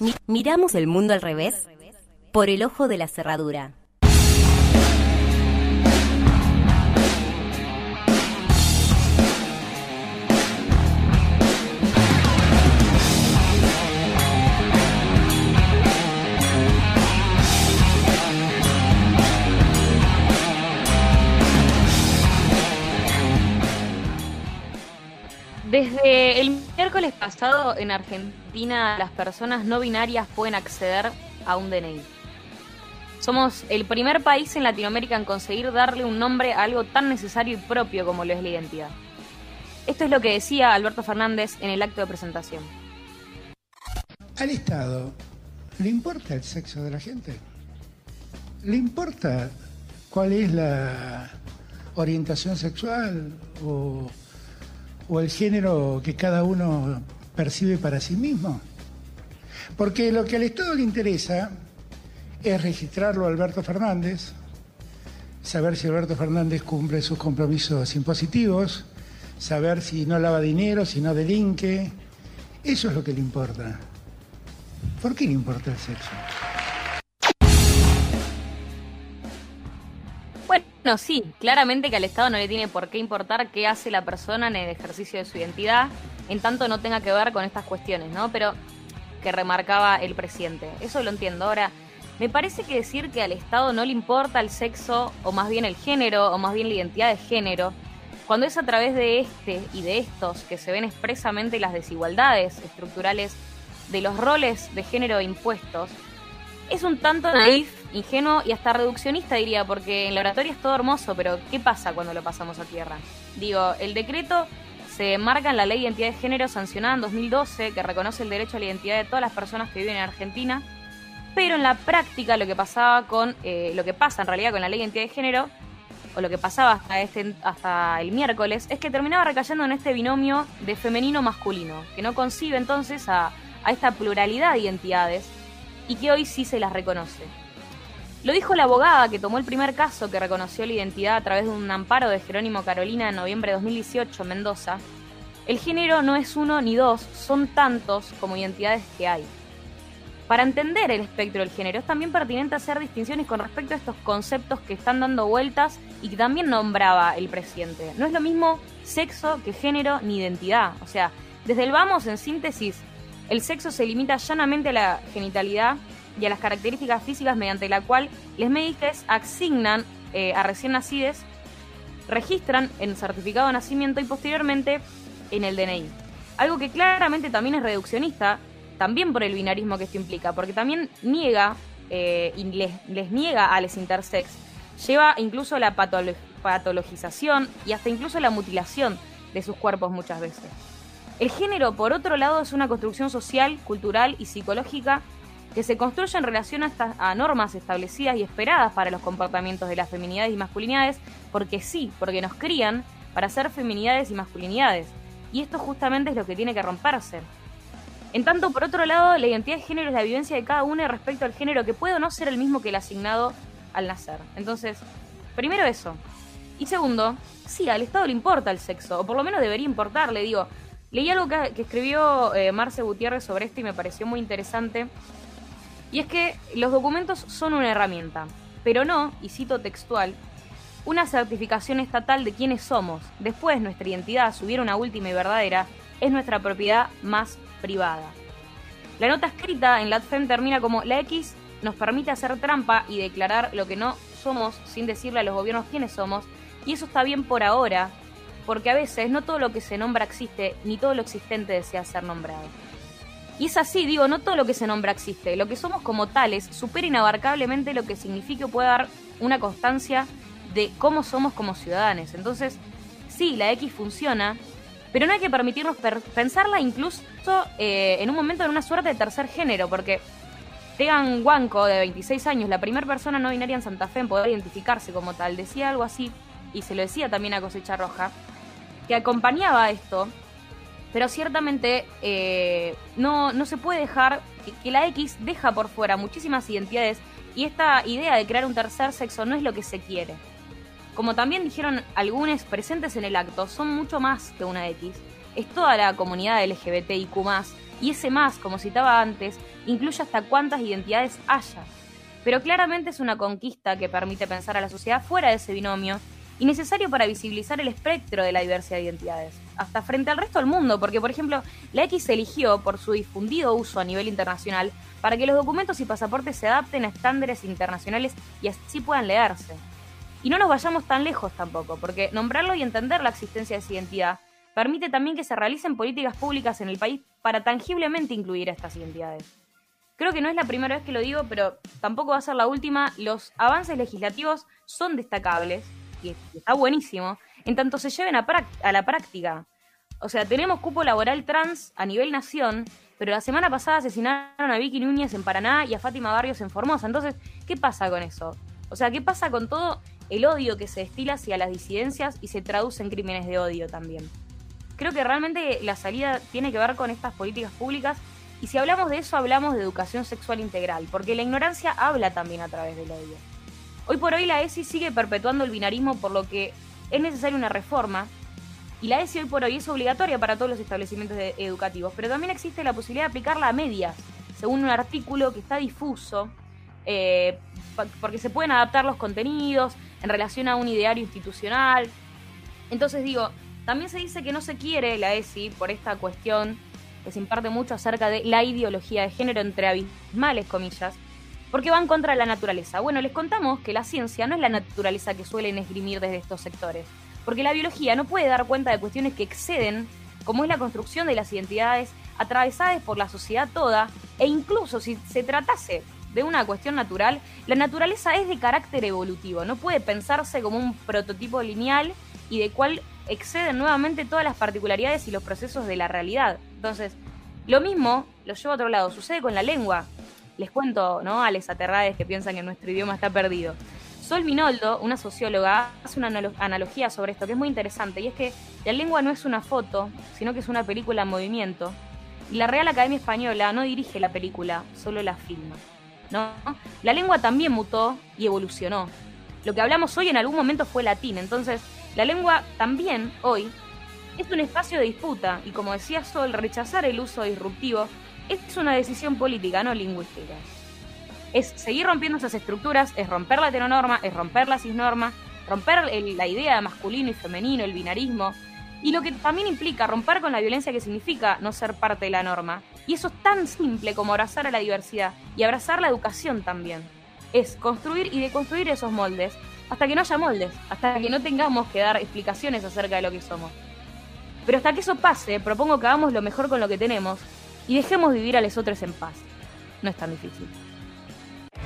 Mi- miramos el mundo al revés por el ojo de la cerradura. Desde el miércoles pasado en Argentina las personas no binarias pueden acceder a un DNI. Somos el primer país en Latinoamérica en conseguir darle un nombre a algo tan necesario y propio como lo es la identidad. Esto es lo que decía Alberto Fernández en el acto de presentación. ¿Al Estado le importa el sexo de la gente? ¿Le importa cuál es la orientación sexual o, o el género que cada uno percibe para sí mismo? Porque lo que al Estado le interesa es registrarlo a Alberto Fernández, saber si Alberto Fernández cumple sus compromisos impositivos, saber si no lava dinero, si no delinque. Eso es lo que le importa. ¿Por qué le importa el sexo? Bueno, sí, claramente que al Estado no le tiene por qué importar qué hace la persona en el ejercicio de su identidad, en tanto no tenga que ver con estas cuestiones, ¿no? Pero que remarcaba el presidente. Eso lo entiendo. Ahora, me parece que decir que al Estado no le importa el sexo, o más bien el género, o más bien la identidad de género, cuando es a través de este y de estos que se ven expresamente las desigualdades estructurales de los roles de género impuestos, es un tanto naif, ingenuo y hasta reduccionista diría, porque en la oratoria es todo hermoso, pero ¿qué pasa cuando lo pasamos a tierra? Digo, el decreto se marca en la Ley de Identidad de Género sancionada en 2012, que reconoce el derecho a la identidad de todas las personas que viven en Argentina, pero en la práctica lo que pasaba con, eh, lo que pasa en realidad con la Ley de Identidad de Género, o lo que pasaba hasta, este, hasta el miércoles, es que terminaba recayendo en este binomio de femenino-masculino, que no concibe entonces a, a esta pluralidad de identidades y que hoy sí se las reconoce. Lo dijo la abogada que tomó el primer caso que reconoció la identidad a través de un amparo de Jerónimo Carolina en noviembre de 2018 en Mendoza. El género no es uno ni dos, son tantos como identidades que hay. Para entender el espectro del género es también pertinente hacer distinciones con respecto a estos conceptos que están dando vueltas y que también nombraba el presidente. No es lo mismo sexo que género ni identidad. O sea, desde el vamos, en síntesis, el sexo se limita llanamente a la genitalidad y a las características físicas mediante la cual les médicos asignan eh, a recién nacidos, registran en certificado de nacimiento y posteriormente en el DNI. Algo que claramente también es reduccionista, también por el binarismo que esto implica, porque también niega eh, y les, niega a los intersex, lleva incluso la patolo- patologización y hasta incluso la mutilación de sus cuerpos muchas veces. El género, por otro lado, es una construcción social, cultural y psicológica que se construye en relación a, a normas establecidas y esperadas para los comportamientos de las feminidades y masculinidades, porque sí, porque nos crían para ser feminidades y masculinidades. Y esto justamente es lo que tiene que romperse. En tanto, por otro lado, la identidad de género es la vivencia de cada uno respecto al género que puede o no ser el mismo que el asignado al nacer. Entonces, primero eso. Y segundo, sí, al Estado le importa el sexo, o por lo menos debería importarle, digo. Leí algo que, que escribió eh, Marce Gutiérrez sobre esto y me pareció muy interesante. Y es que los documentos son una herramienta, pero no, y cito textual, una certificación estatal de quiénes somos. Después nuestra identidad, si una última y verdadera, es nuestra propiedad más privada. La nota escrita en LATFEM termina como la X nos permite hacer trampa y declarar lo que no somos sin decirle a los gobiernos quiénes somos, y eso está bien por ahora, porque a veces no todo lo que se nombra existe, ni todo lo existente desea ser nombrado. Y es así, digo, no todo lo que se nombra existe. Lo que somos como tales supera inabarcablemente lo que significa o puede dar una constancia de cómo somos como ciudadanos. Entonces, sí, la X funciona, pero no hay que permitirnos per- pensarla incluso eh, en un momento en una suerte de tercer género, porque Tegan Huanco, de 26 años, la primera persona no binaria en Santa Fe en poder identificarse como tal, decía algo así, y se lo decía también a Cosecha Roja, que acompañaba esto, pero ciertamente eh, no, no se puede dejar que, la X deja por fuera muchísimas identidades y esta idea de crear un tercer sexo no es lo que se quiere. Como también dijeron algunos presentes en el acto, son mucho más que una X. Es toda la comunidad LGBTIQ+, y ese más, como citaba antes, incluye hasta cuántas identidades haya. Pero claramente es una conquista que permite pensar a la sociedad fuera de ese binomio y necesario para visibilizar el espectro de la diversidad de identidades, hasta frente al resto del mundo, porque por ejemplo la X se eligió por su difundido uso a nivel internacional para que los documentos y pasaportes se adapten a estándares internacionales y así puedan leerse. Y no nos vayamos tan lejos tampoco, porque nombrarlo y entender la existencia de esa identidad permite también que se realicen políticas públicas en el país para tangiblemente incluir a estas identidades. Creo que no es la primera vez que lo digo, pero tampoco va a ser la última. Los avances legislativos son destacables, y está buenísimo, en tanto se lleven a, a la práctica. O sea, tenemos cupo laboral trans a nivel nación, pero la semana pasada asesinaron a Vicky Núñez en Paraná y a Fátima Barrios en Formosa. Entonces, ¿qué pasa con eso? O sea, ¿qué pasa con todo el odio que se destila hacia las disidencias y se traduce en crímenes de odio también? Creo que realmente la salida tiene que ver con estas políticas públicas y si hablamos de eso hablamos de educación sexual integral, porque la ignorancia habla también a través del odio. Hoy por hoy la ESI sigue perpetuando el binarismo por lo que es necesaria una reforma y la ESI hoy por hoy es obligatoria para todos los establecimientos educativos, pero también existe la posibilidad de aplicarla a medias, según un artículo que está difuso, eh, porque se pueden adaptar los contenidos en relación a un ideario institucional. Entonces digo, también se dice que no se quiere la ESI por esta cuestión que se imparte mucho acerca de la ideología de género entre abismales comillas, porque van contra la naturaleza. Bueno, les contamos que la ciencia no es la naturaleza que suelen esgrimir desde estos sectores, porque la biología no puede dar cuenta de cuestiones que exceden, como es la construcción de las identidades atravesadas por la sociedad toda, e incluso si se tratase de una cuestión natural, la naturaleza es de carácter evolutivo, no puede pensarse como un prototipo lineal y de cual exceden nuevamente todas las particularidades y los procesos de la realidad. Entonces, lo mismo lo llevo a otro lado, sucede con la lengua. Les cuento, ¿no? A les aterrades que piensan que nuestro idioma está perdido. Sol Minoldo, una socióloga, hace una analogía sobre esto que es muy interesante y es que la lengua no es una foto, sino que es una película en movimiento. Y la Real Academia Española no dirige la película, solo la filma. ¿no? La lengua también mutó y evolucionó. Lo que hablamos hoy en algún momento fue latín, entonces la lengua también, hoy, es un espacio de disputa y como decía Sol, rechazar el uso disruptivo es una decisión política, no lingüística. Es seguir rompiendo esas estructuras, es romper la heteronorma, es romper la cisnorma, romper la idea de masculino y femenino, el binarismo, y lo que también implica romper con la violencia que significa no ser parte de la norma. Y eso es tan simple como abrazar a la diversidad y abrazar la educación también. Es construir y deconstruir esos moldes hasta que no haya moldes, hasta que no tengamos que dar explicaciones acerca de lo que somos. Pero hasta que eso pase, propongo que hagamos lo mejor con lo que tenemos y dejemos vivir a los otros en paz. No es tan difícil.